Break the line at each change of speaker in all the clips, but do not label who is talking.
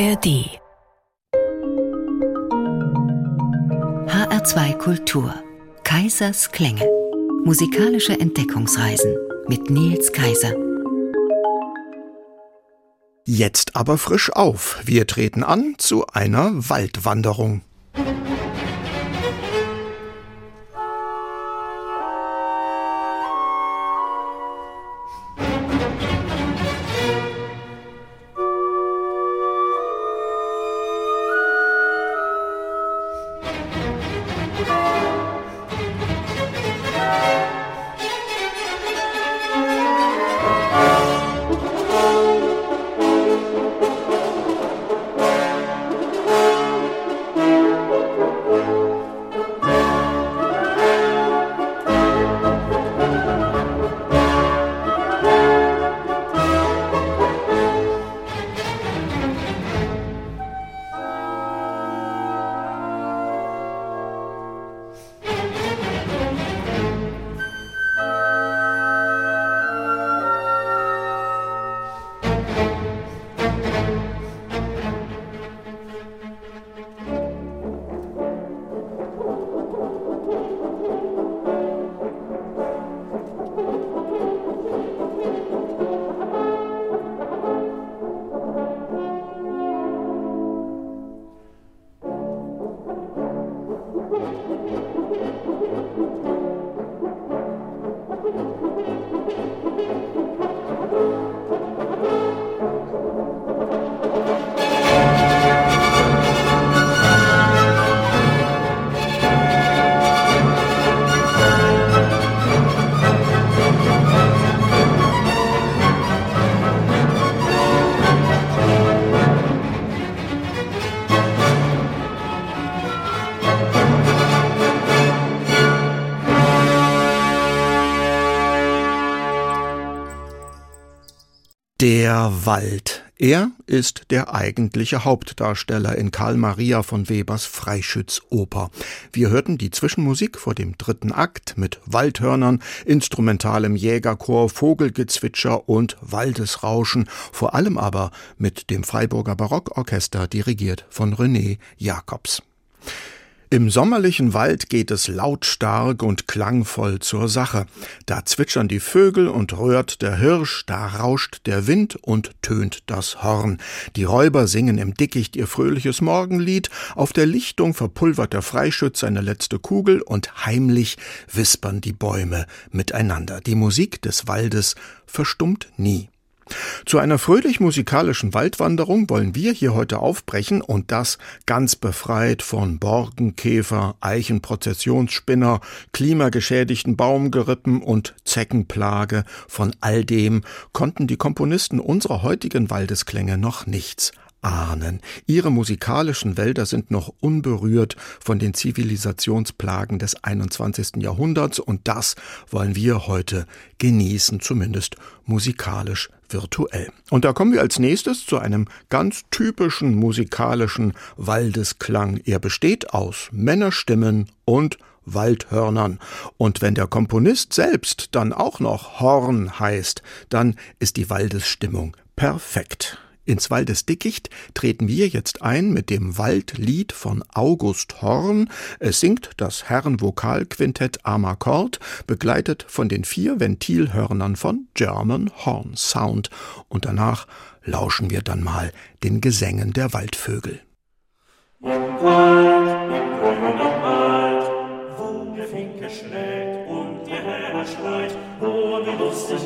ARD HR2 Kultur Kaisers Klänge Musikalische Entdeckungsreisen mit Nils Kaiser
Jetzt aber frisch auf. Wir treten an zu einer Waldwanderung. Wald. Er ist der eigentliche Hauptdarsteller in Karl Maria von Webers Freischützoper. Wir hörten die Zwischenmusik vor dem dritten Akt mit Waldhörnern, instrumentalem Jägerchor, Vogelgezwitscher und Waldesrauschen, vor allem aber mit dem Freiburger Barockorchester dirigiert von René Jacobs. Im sommerlichen Wald geht es lautstark und klangvoll zur Sache. Da zwitschern die Vögel und rührt der Hirsch, da rauscht der Wind und tönt das Horn. Die Räuber singen im Dickicht ihr fröhliches Morgenlied, auf der Lichtung verpulvert der Freischütz seine letzte Kugel und heimlich wispern die Bäume miteinander. Die Musik des Waldes verstummt nie. Zu einer fröhlich musikalischen Waldwanderung wollen wir hier heute aufbrechen und das ganz befreit von Borkenkäfer, Eichenprozessionsspinner, klimageschädigten Baumgerippen und Zeckenplage. Von all dem konnten die Komponisten unserer heutigen Waldesklänge noch nichts ahnen. Ihre musikalischen Wälder sind noch unberührt von den Zivilisationsplagen des 21. Jahrhunderts und das wollen wir heute genießen, zumindest musikalisch virtuell. Und da kommen wir als nächstes zu einem ganz typischen musikalischen Waldesklang. Er besteht aus Männerstimmen und Waldhörnern. Und wenn der Komponist selbst dann auch noch Horn heißt, dann ist die Waldesstimmung perfekt. Ins Waldesdickicht treten wir jetzt ein mit dem Waldlied von August Horn. Es singt das Herrenvokalquintett Amakord, begleitet von den vier Ventilhörnern von German Horn Sound. Und danach lauschen wir dann mal den Gesängen der Waldvögel. Im Wald, im grünen Wald, wo der Finke schlägt und der Herr schreit, wo die Lust sich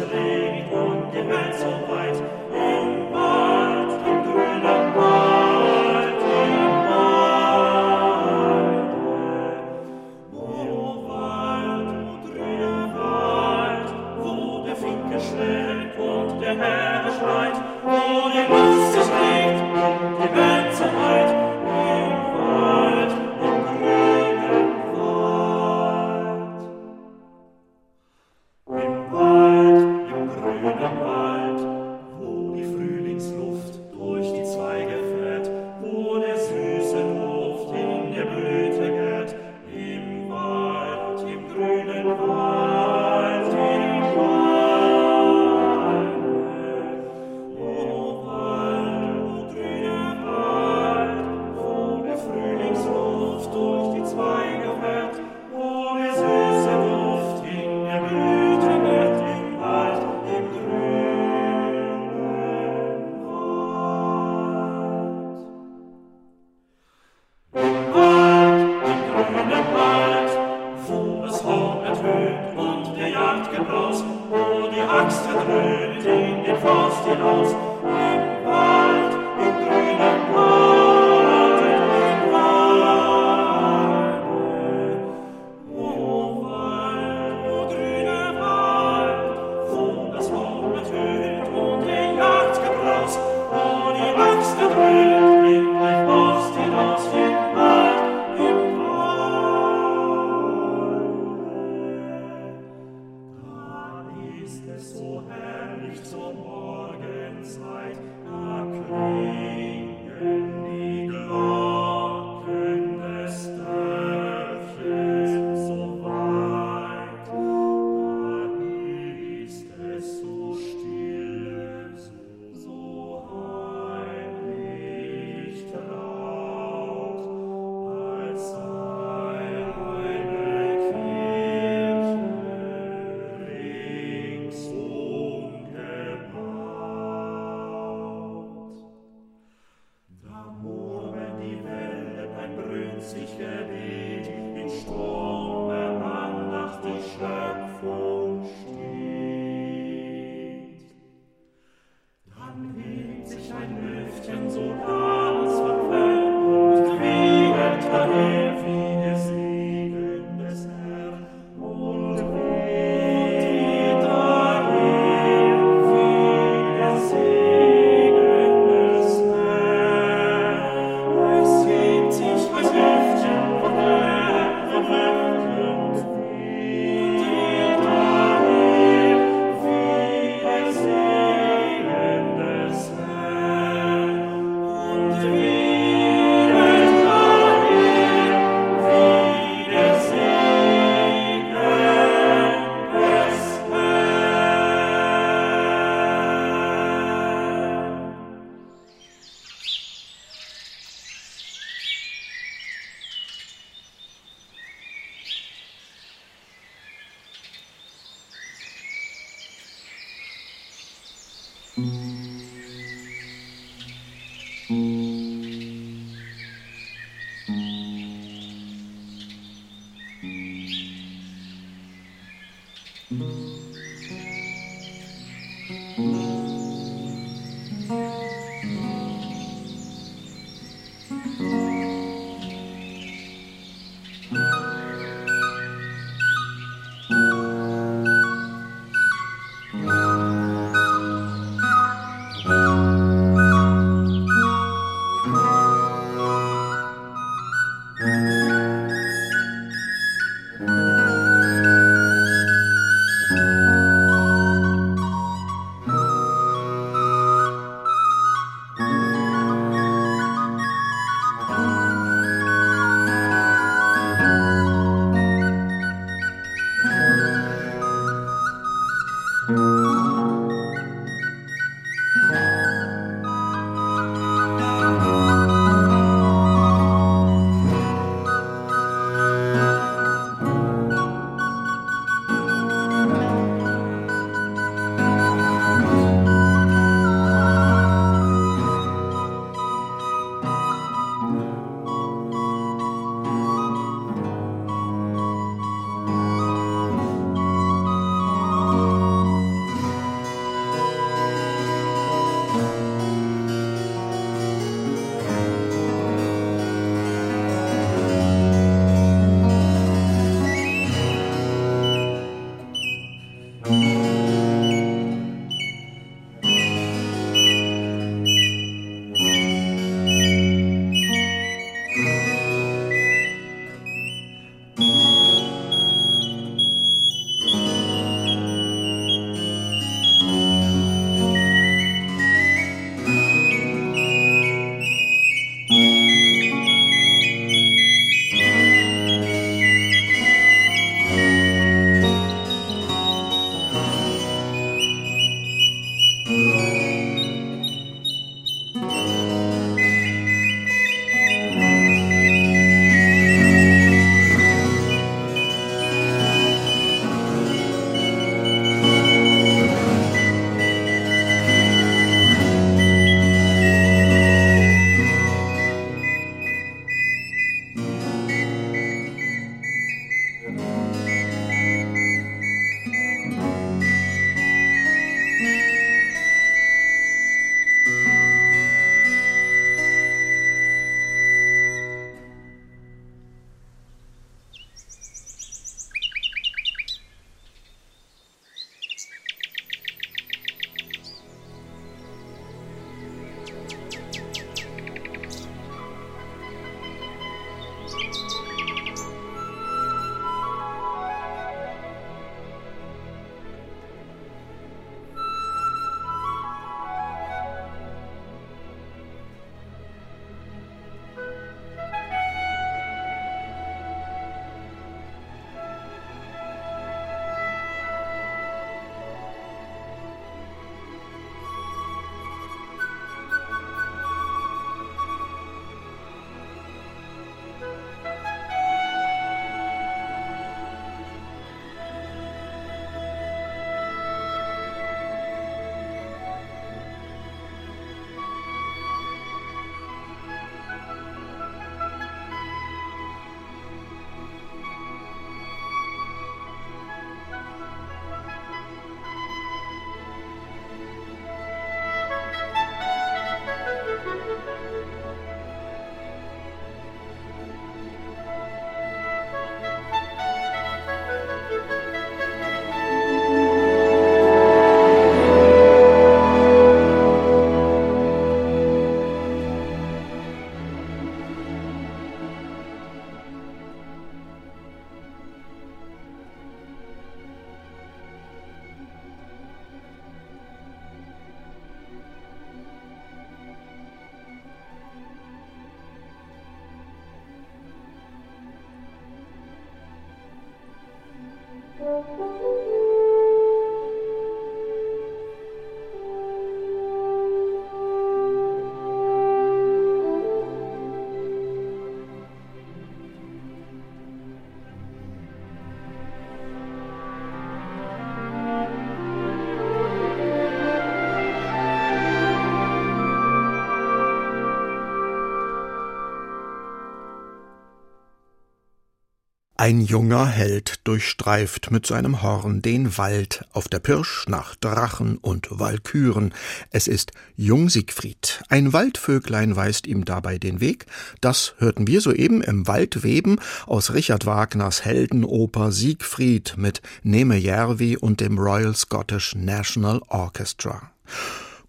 Ein junger Held durchstreift mit seinem Horn den Wald auf der Pirsch nach Drachen und Walküren. Es ist Jung Siegfried. Ein Waldvöglein weist ihm dabei den Weg. Das hörten wir soeben im Waldweben aus Richard Wagners Heldenoper Siegfried mit Neme Järvi und dem Royal Scottish National Orchestra.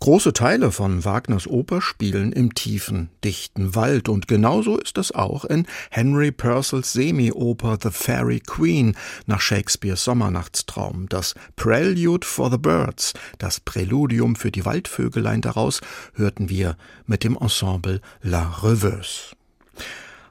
Große Teile von Wagners Oper spielen im tiefen, dichten Wald und genauso ist es auch in Henry Purcells Semi-Oper The Fairy Queen nach Shakespeares Sommernachtstraum. Das Prelude for the Birds, das Präludium für die Waldvögelein daraus, hörten wir mit dem Ensemble La Reveuse.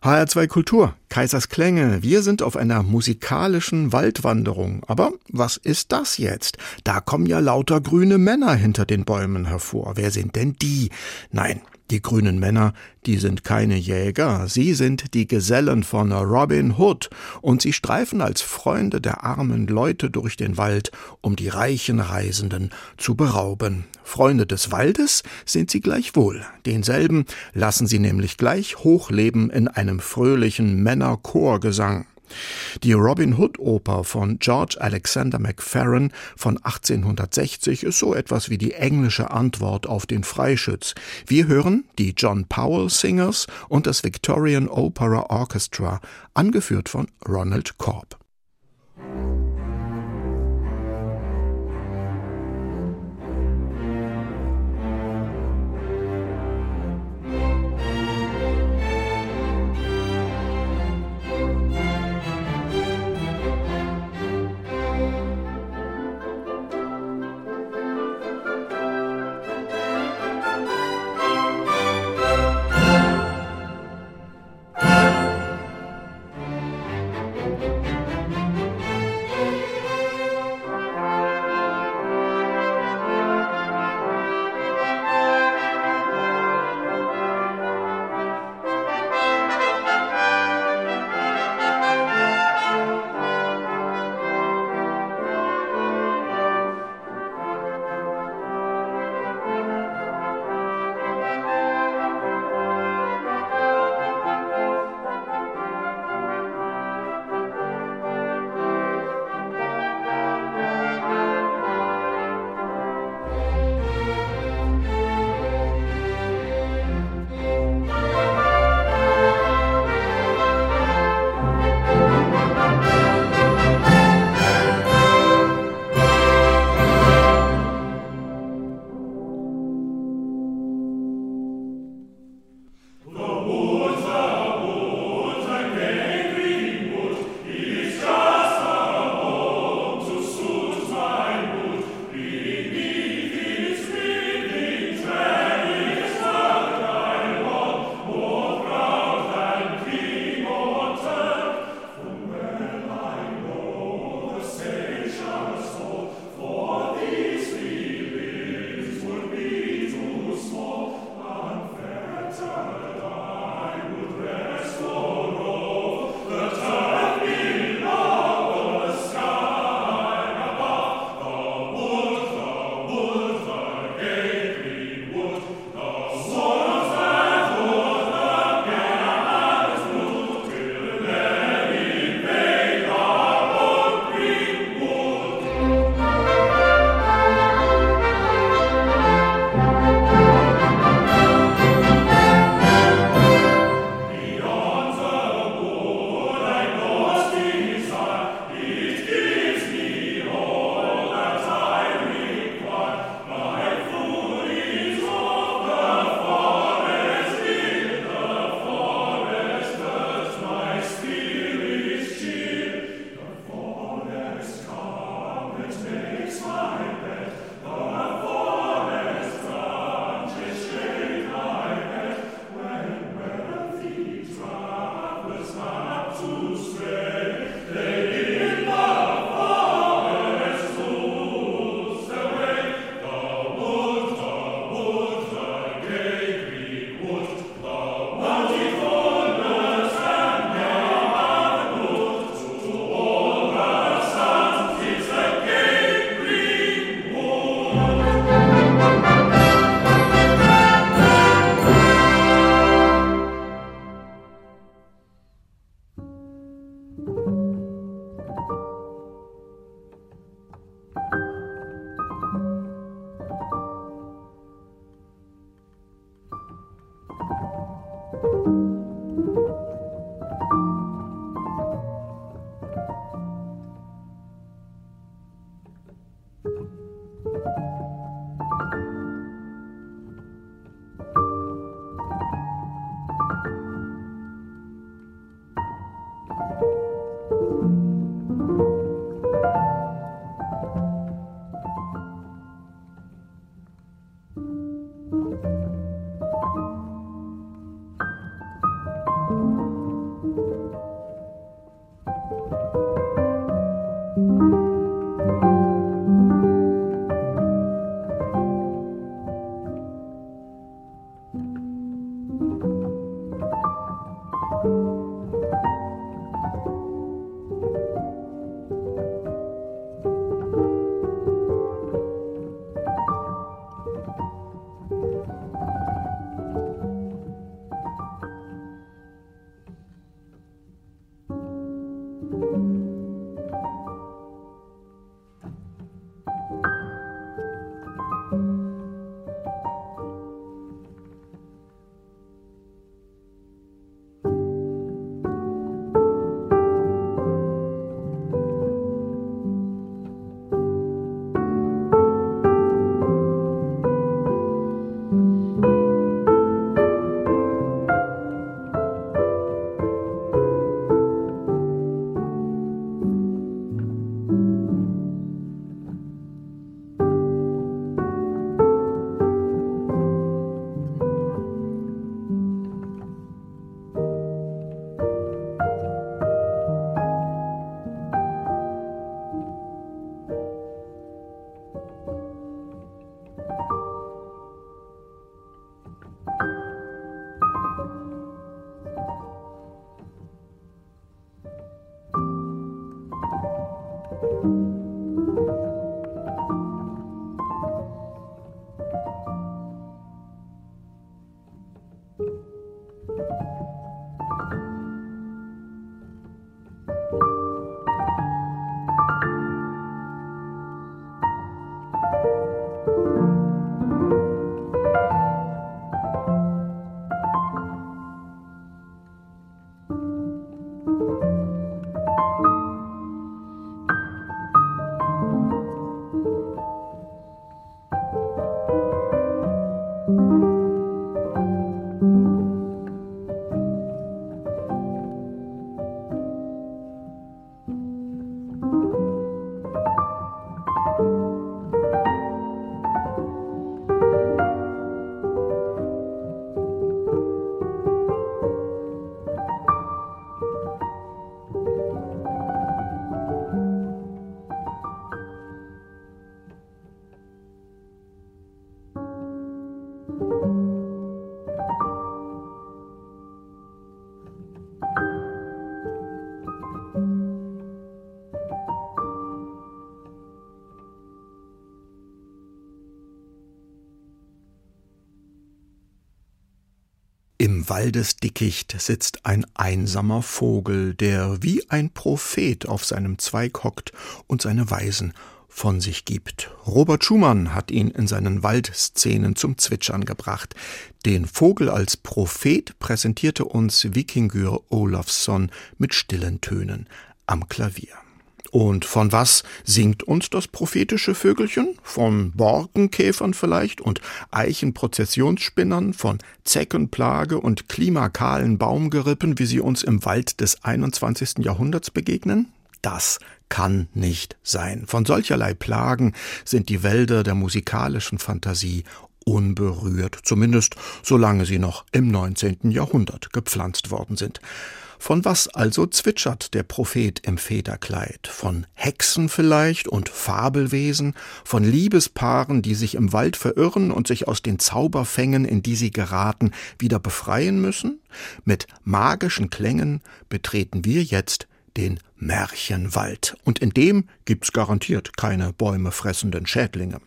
HR2 Kultur, Kaisers Klänge. Wir sind auf einer musikalischen Waldwanderung. Aber was ist das jetzt? Da kommen ja lauter grüne Männer hinter den Bäumen hervor. Wer sind denn die? Nein, die grünen Männer, die sind keine Jäger, sie sind die Gesellen von Robin Hood, und sie streifen als Freunde der armen Leute durch den Wald, um die reichen Reisenden zu berauben. Freunde des Waldes sind sie gleichwohl, denselben lassen sie nämlich gleich hochleben in einem fröhlichen Männerchorgesang. Die Robin Hood Oper von George Alexander Macfarren von 1860 ist so etwas wie die englische Antwort auf den Freischütz. Wir hören die John Powell Singers und das Victorian Opera Orchestra, angeführt von Ronald Korb. Waldesdickicht sitzt ein einsamer Vogel, der wie ein Prophet auf seinem Zweig hockt und seine Weisen von sich gibt. Robert Schumann hat ihn in seinen Waldszenen zum Zwitschern gebracht. Den Vogel als Prophet präsentierte uns Vikingur Olafsson mit stillen Tönen am Klavier. Und von was singt uns das prophetische Vögelchen? Von Borkenkäfern vielleicht und Eichenprozessionsspinnern, von Zeckenplage und klimakalen Baumgerippen, wie sie uns im Wald des 21. Jahrhunderts begegnen? Das kann nicht sein. Von solcherlei Plagen sind die Wälder der musikalischen Fantasie unberührt, zumindest solange sie noch im 19. Jahrhundert gepflanzt worden sind. Von was also zwitschert der Prophet im Federkleid? Von Hexen vielleicht und Fabelwesen? Von Liebespaaren, die sich im Wald verirren und sich aus den Zauberfängen, in die sie geraten, wieder befreien müssen? Mit magischen Klängen betreten wir jetzt den Märchenwald. Und in dem gibt's garantiert keine bäumefressenden Schädlinge.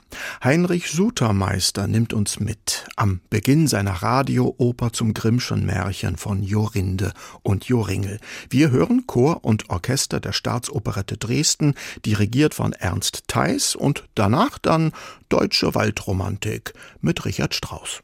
Heinrich Sutermeister nimmt uns mit am Beginn seiner Radiooper zum Grimmschen Märchen von Jorinde und Joringel. Wir hören Chor und Orchester der Staatsoperette Dresden, dirigiert von Ernst Theis und danach dann Deutsche Waldromantik mit Richard Strauss.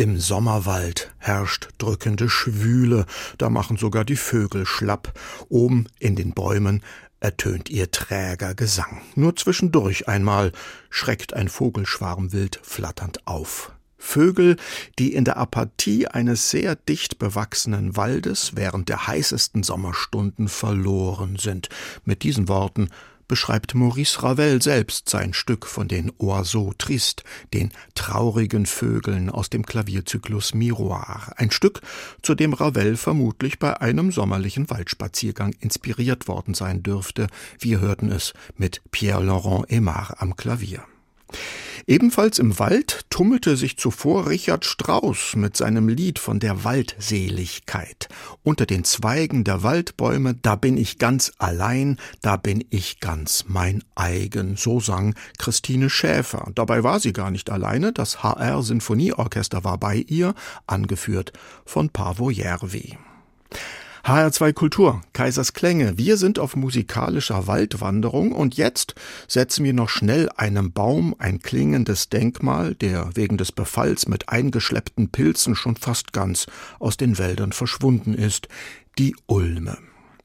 Im Sommerwald herrscht drückende Schwüle, da machen sogar die Vögel schlapp. Oben in den Bäumen ertönt ihr träger Gesang. Nur zwischendurch einmal schreckt ein Vogelschwarm wild flatternd auf. Vögel, die in der Apathie eines sehr dicht bewachsenen Waldes während der heißesten Sommerstunden verloren sind. Mit diesen Worten beschreibt Maurice Ravel selbst sein Stück von den Oiseaux Tristes, den traurigen Vögeln aus dem Klavierzyklus Miroir. Ein Stück, zu dem Ravel vermutlich bei einem sommerlichen Waldspaziergang inspiriert worden sein dürfte. Wir hörten es mit Pierre-Laurent Aimard am Klavier. Ebenfalls im Wald tummelte sich zuvor Richard Strauss mit seinem Lied von der Waldseligkeit. Unter den Zweigen der Waldbäume, da bin ich ganz allein, da bin ich ganz mein eigen, so sang Christine Schäfer. Dabei war sie gar nicht alleine, das HR Sinfonieorchester war bei ihr, angeführt von Pavo Järvi. HR2 Kultur, Kaisers Klänge. Wir sind auf musikalischer Waldwanderung und jetzt setzen wir noch schnell einem Baum ein klingendes Denkmal, der wegen des Befalls mit eingeschleppten Pilzen schon fast ganz aus den Wäldern verschwunden ist. Die Ulme.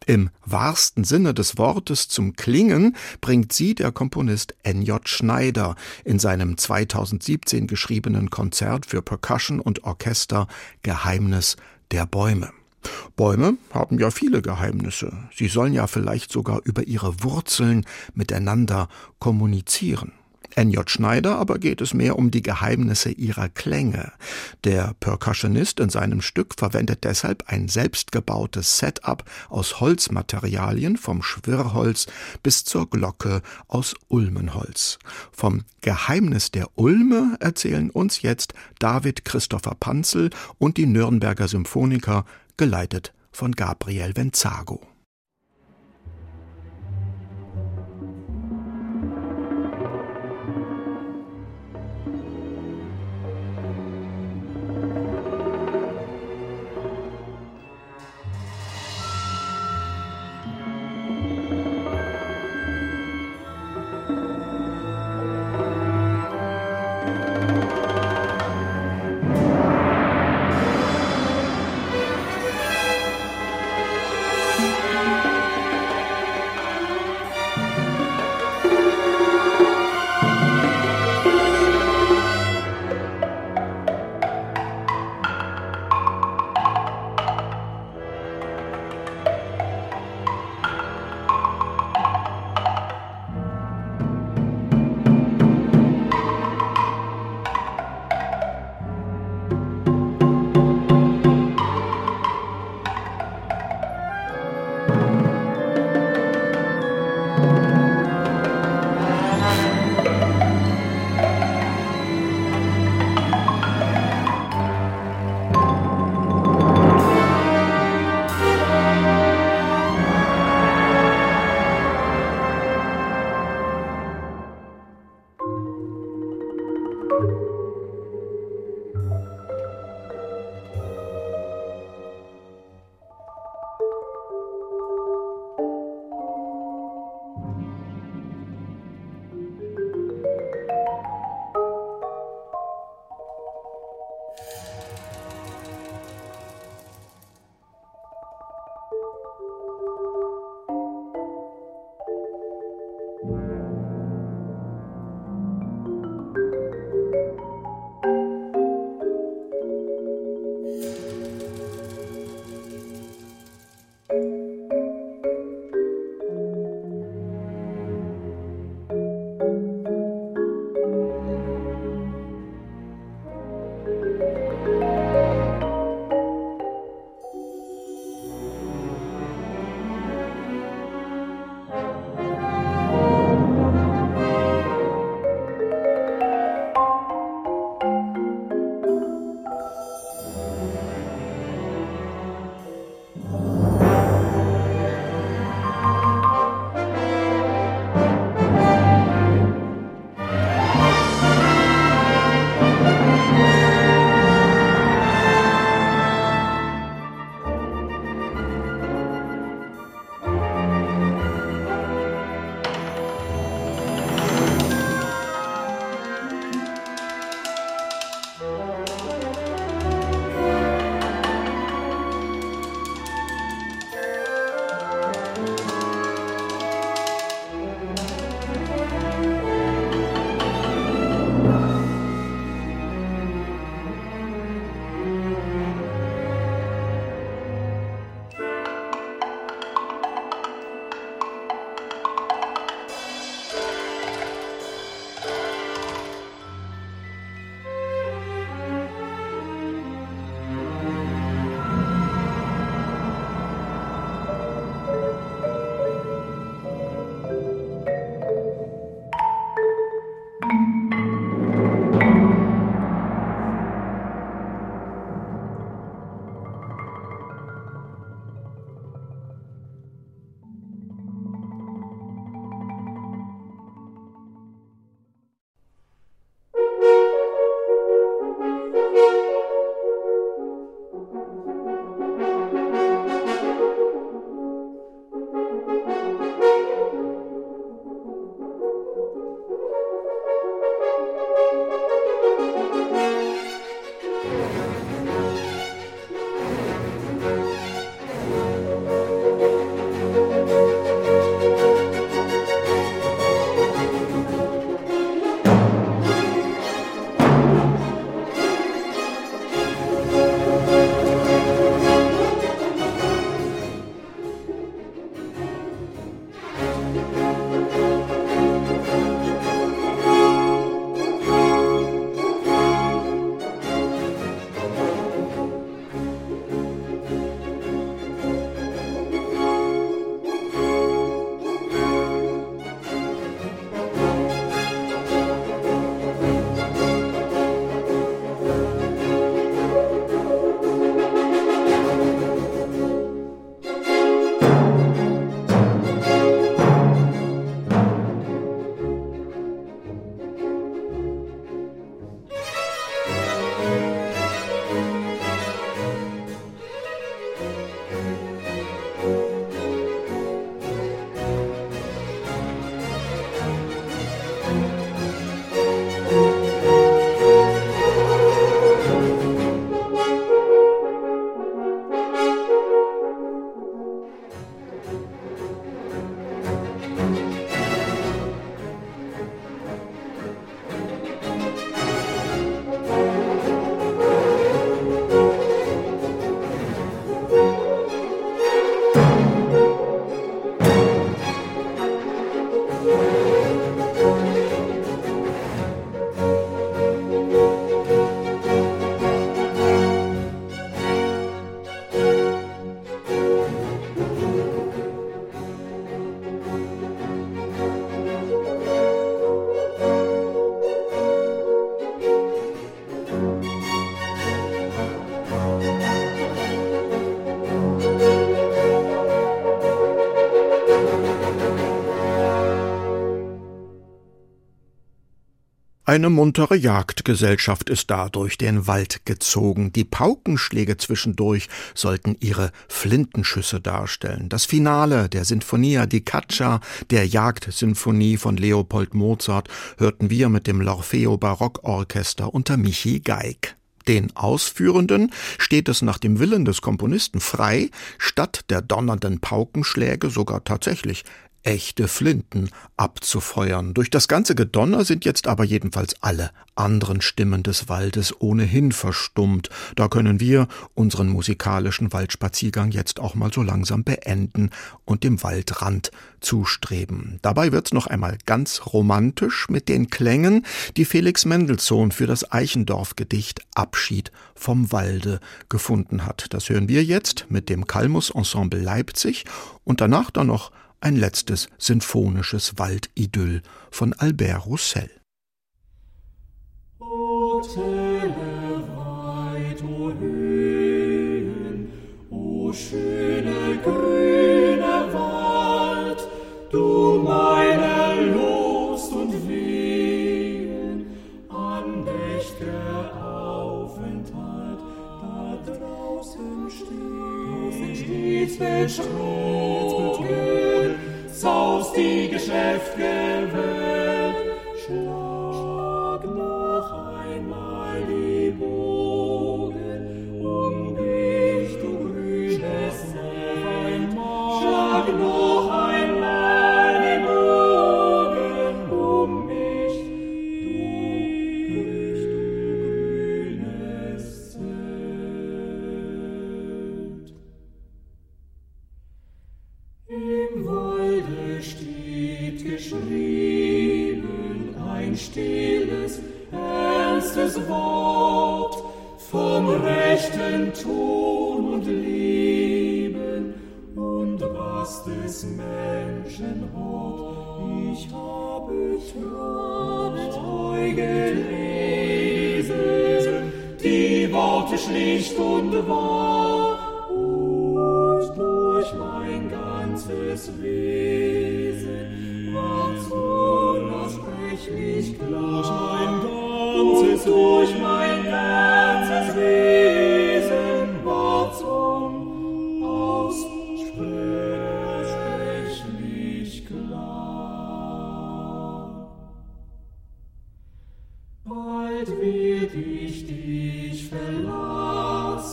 Im wahrsten Sinne des Wortes zum Klingen bringt sie der Komponist N.J. Schneider in seinem 2017 geschriebenen Konzert für Percussion und Orchester Geheimnis der Bäume. Bäume haben ja viele Geheimnisse. Sie sollen ja vielleicht sogar über ihre Wurzeln miteinander kommunizieren. N.J. Schneider aber geht es mehr um die Geheimnisse ihrer Klänge. Der Percussionist in seinem Stück verwendet deshalb ein selbstgebautes Setup aus Holzmaterialien vom Schwirrholz bis zur Glocke aus Ulmenholz. Vom Geheimnis der Ulme erzählen uns jetzt David Christopher Panzel und die Nürnberger Symphoniker geleitet von Gabriel Venzago. Eine muntere Jagdgesellschaft ist da durch den Wald gezogen. Die Paukenschläge zwischendurch sollten ihre Flintenschüsse darstellen. Das Finale der Sinfonia di Caccia, der Jagdsinfonie von Leopold Mozart, hörten wir mit dem L'Orfeo Barockorchester unter Michi Geig. Den Ausführenden steht es nach dem Willen des Komponisten frei, statt der donnernden Paukenschläge sogar tatsächlich echte Flinten abzufeuern. Durch das ganze Gedonner sind jetzt aber jedenfalls alle anderen Stimmen des Waldes ohnehin verstummt. Da können wir unseren musikalischen Waldspaziergang jetzt auch mal so langsam beenden und dem Waldrand zustreben. Dabei wird's noch einmal ganz romantisch mit den Klängen, die Felix Mendelssohn für das Eichendorff-Gedicht Abschied vom Walde gefunden hat. Das hören wir jetzt mit dem Kalmus Ensemble Leipzig und danach dann noch ein letztes sinfonisches Waldidyll von Albert Roussel.
O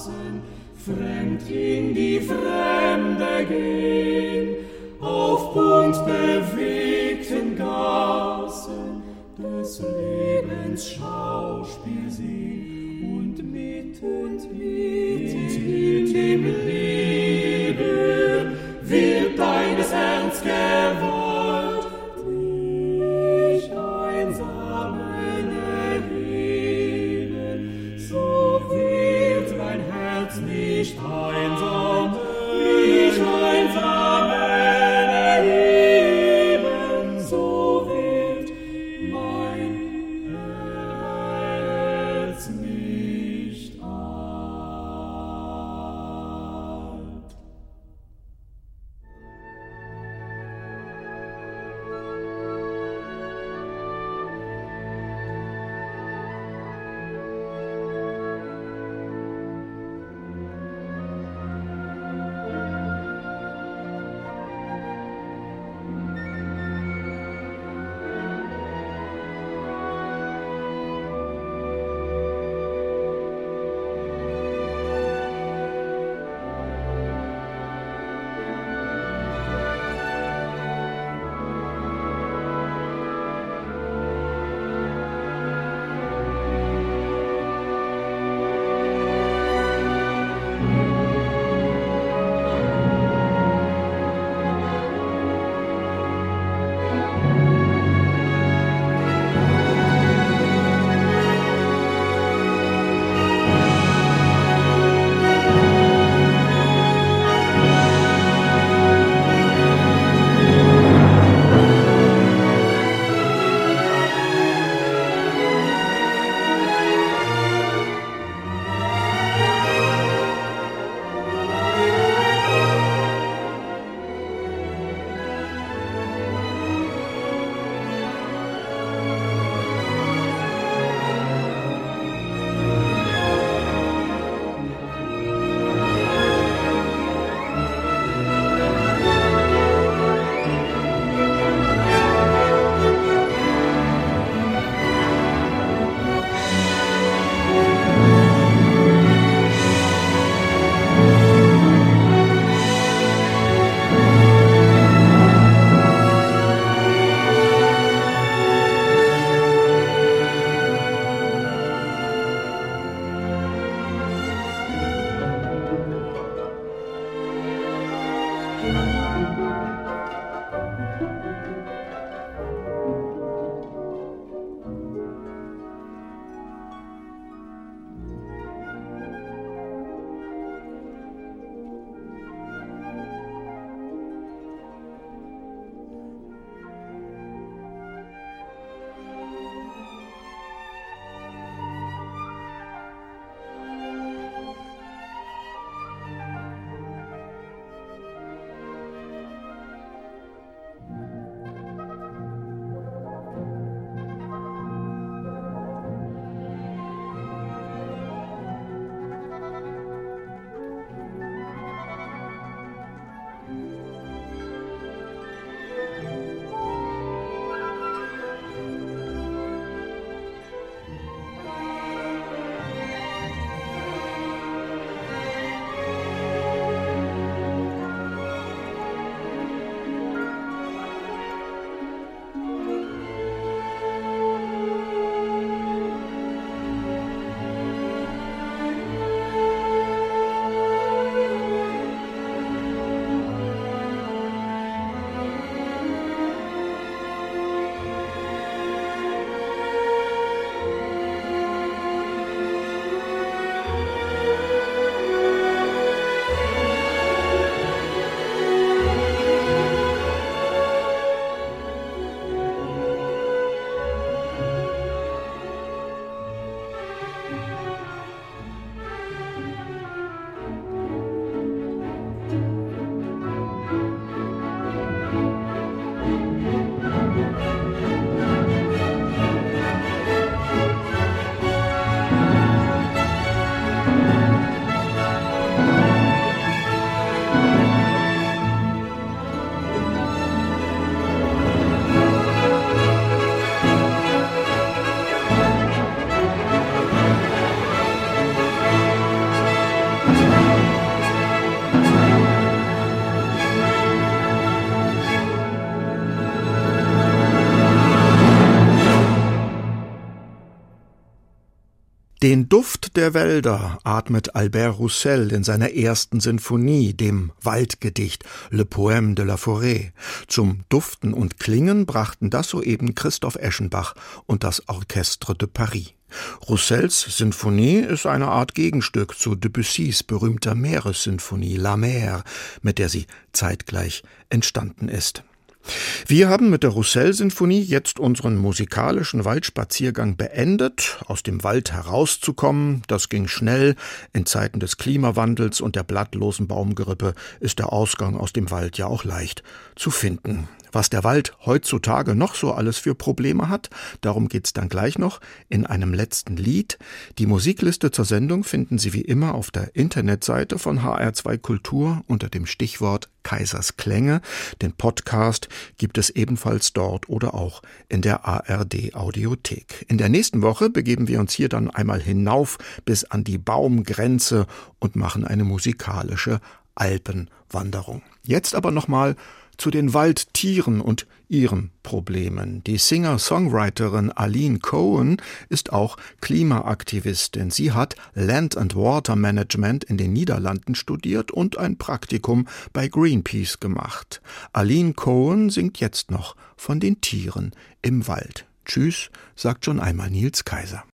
verlassen, fremd in die Fremde gehen, auf bunt bewegten Gassen des Lebens Schauspiel sehen und mitten, mitten im Leben
Den Duft der Wälder atmet Albert Roussel in seiner ersten Sinfonie, dem Waldgedicht Le Poème de la Forêt. Zum Duften und Klingen brachten das soeben Christoph Eschenbach und das Orchestre de Paris. Roussels Sinfonie ist eine Art Gegenstück zu Debussys berühmter Meeressinfonie La Mer, mit der sie zeitgleich entstanden ist. Wir haben mit der Roussel-Sinfonie jetzt unseren musikalischen Waldspaziergang beendet. Aus dem Wald herauszukommen, das ging schnell. In Zeiten des Klimawandels und der blattlosen Baumgerippe ist der Ausgang aus dem Wald ja auch leicht zu finden. Was der Wald heutzutage noch so alles für Probleme hat, darum geht's dann gleich noch in einem letzten Lied. Die Musikliste zur Sendung finden Sie wie immer auf der Internetseite von HR2 Kultur unter dem Stichwort Kaisers Klänge. Den Podcast gibt es ebenfalls dort oder auch in der ARD Audiothek. In der nächsten Woche begeben wir uns hier dann einmal hinauf bis an die Baumgrenze und machen eine musikalische Alpenwanderung. Jetzt aber nochmal zu den Waldtieren und ihren Problemen. Die Singer-Songwriterin Aline Cohen ist auch Klimaaktivistin. Sie hat Land and Water Management in den Niederlanden studiert und ein Praktikum bei Greenpeace gemacht. Aline Cohen singt jetzt noch von den Tieren im Wald. Tschüss, sagt schon einmal Nils Kaiser.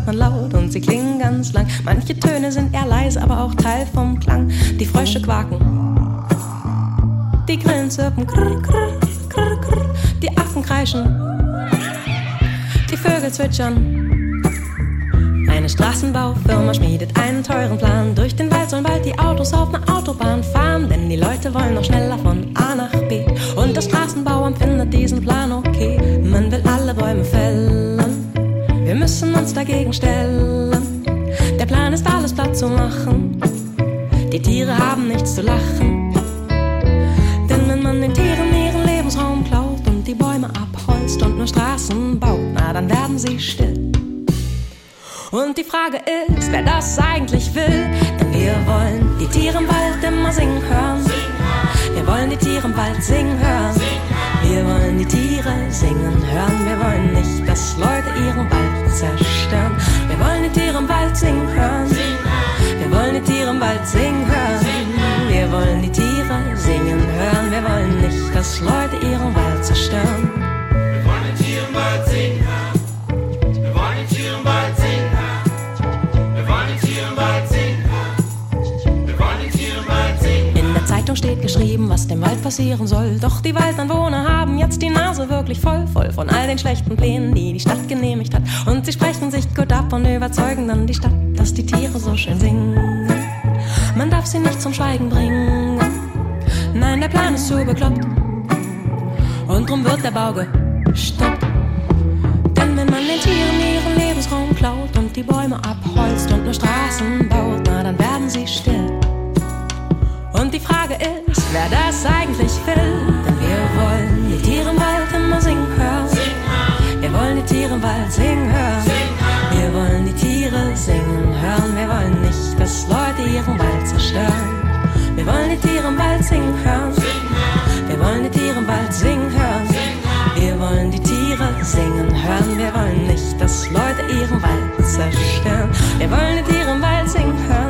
Hört man laut und sie klingen ganz lang. Manche Töne sind eher leise, aber auch Teil vom Klang. Die Frösche quaken, die Grillen zirpen, krr, krr, krr, krr. die Affen kreischen, die Vögel zwitschern. Eine Straßenbaufirma schmiedet einen teuren Plan. Durch den Wald sollen bald die Autos auf einer Autobahn fahren, denn die Leute wollen noch schneller von A nach B. Und der Straßenbauer findet diesen Plan okay. Man will alle Bäume fällen. Wir müssen uns dagegen stellen. Der Plan ist alles platt zu machen. Die Tiere haben nichts zu lachen. Denn wenn man den Tieren ihren Lebensraum klaut und die Bäume abholzt und nur Straßen baut, na dann werden sie still. Und die Frage ist, wer das eigentlich will. Denn wir wollen die Tiere im Wald immer singen hören. Wir wollen die Tiere im Wald singen hören. Wir wollen die Tiere singen hören. Wir wollen nicht, dass Leute ihren Wald zerstören. Wir wollen die Tiere im Wald singen hören. Wir wollen die Tiere im Wald singen hören. Wir wollen die Tiere singen hören. Wir wollen nicht, dass Leute ihren Wald zerstören.
Wir wollen die Tiere im Wald
was dem Wald passieren soll. Doch die Waldanwohner haben jetzt die Nase wirklich voll, voll von all den schlechten Plänen, die die Stadt genehmigt hat. Und sie sprechen sich gut ab und überzeugen dann die Stadt, dass die Tiere so schön singen. Man darf sie nicht zum Schweigen bringen. Nein, der Plan ist zu bekloppt. Und drum wird der Bau gestoppt. Denn wenn man den Tieren ihren Lebensraum klaut und die Bäume abholzt und nur Straßen baut, na dann werden sie still. Und die Frage ist, wer das eigentlich will. Denn wir wollen die Tiere im Wald immer singen hören. Wir wollen die Tiere im Wald singen hören. Wir wollen die Tiere singen hören. Wir wollen nicht, dass Leute ihren Wald zerstören. Wir wollen die Tiere im Wald singen hören. Wir wollen die Tiere im Wald singen hören. Wir wollen die Tiere singen hören. Wir wollen nicht, dass Leute ihren Wald zerstören. Wir wollen die Tiere im Wald singen hören.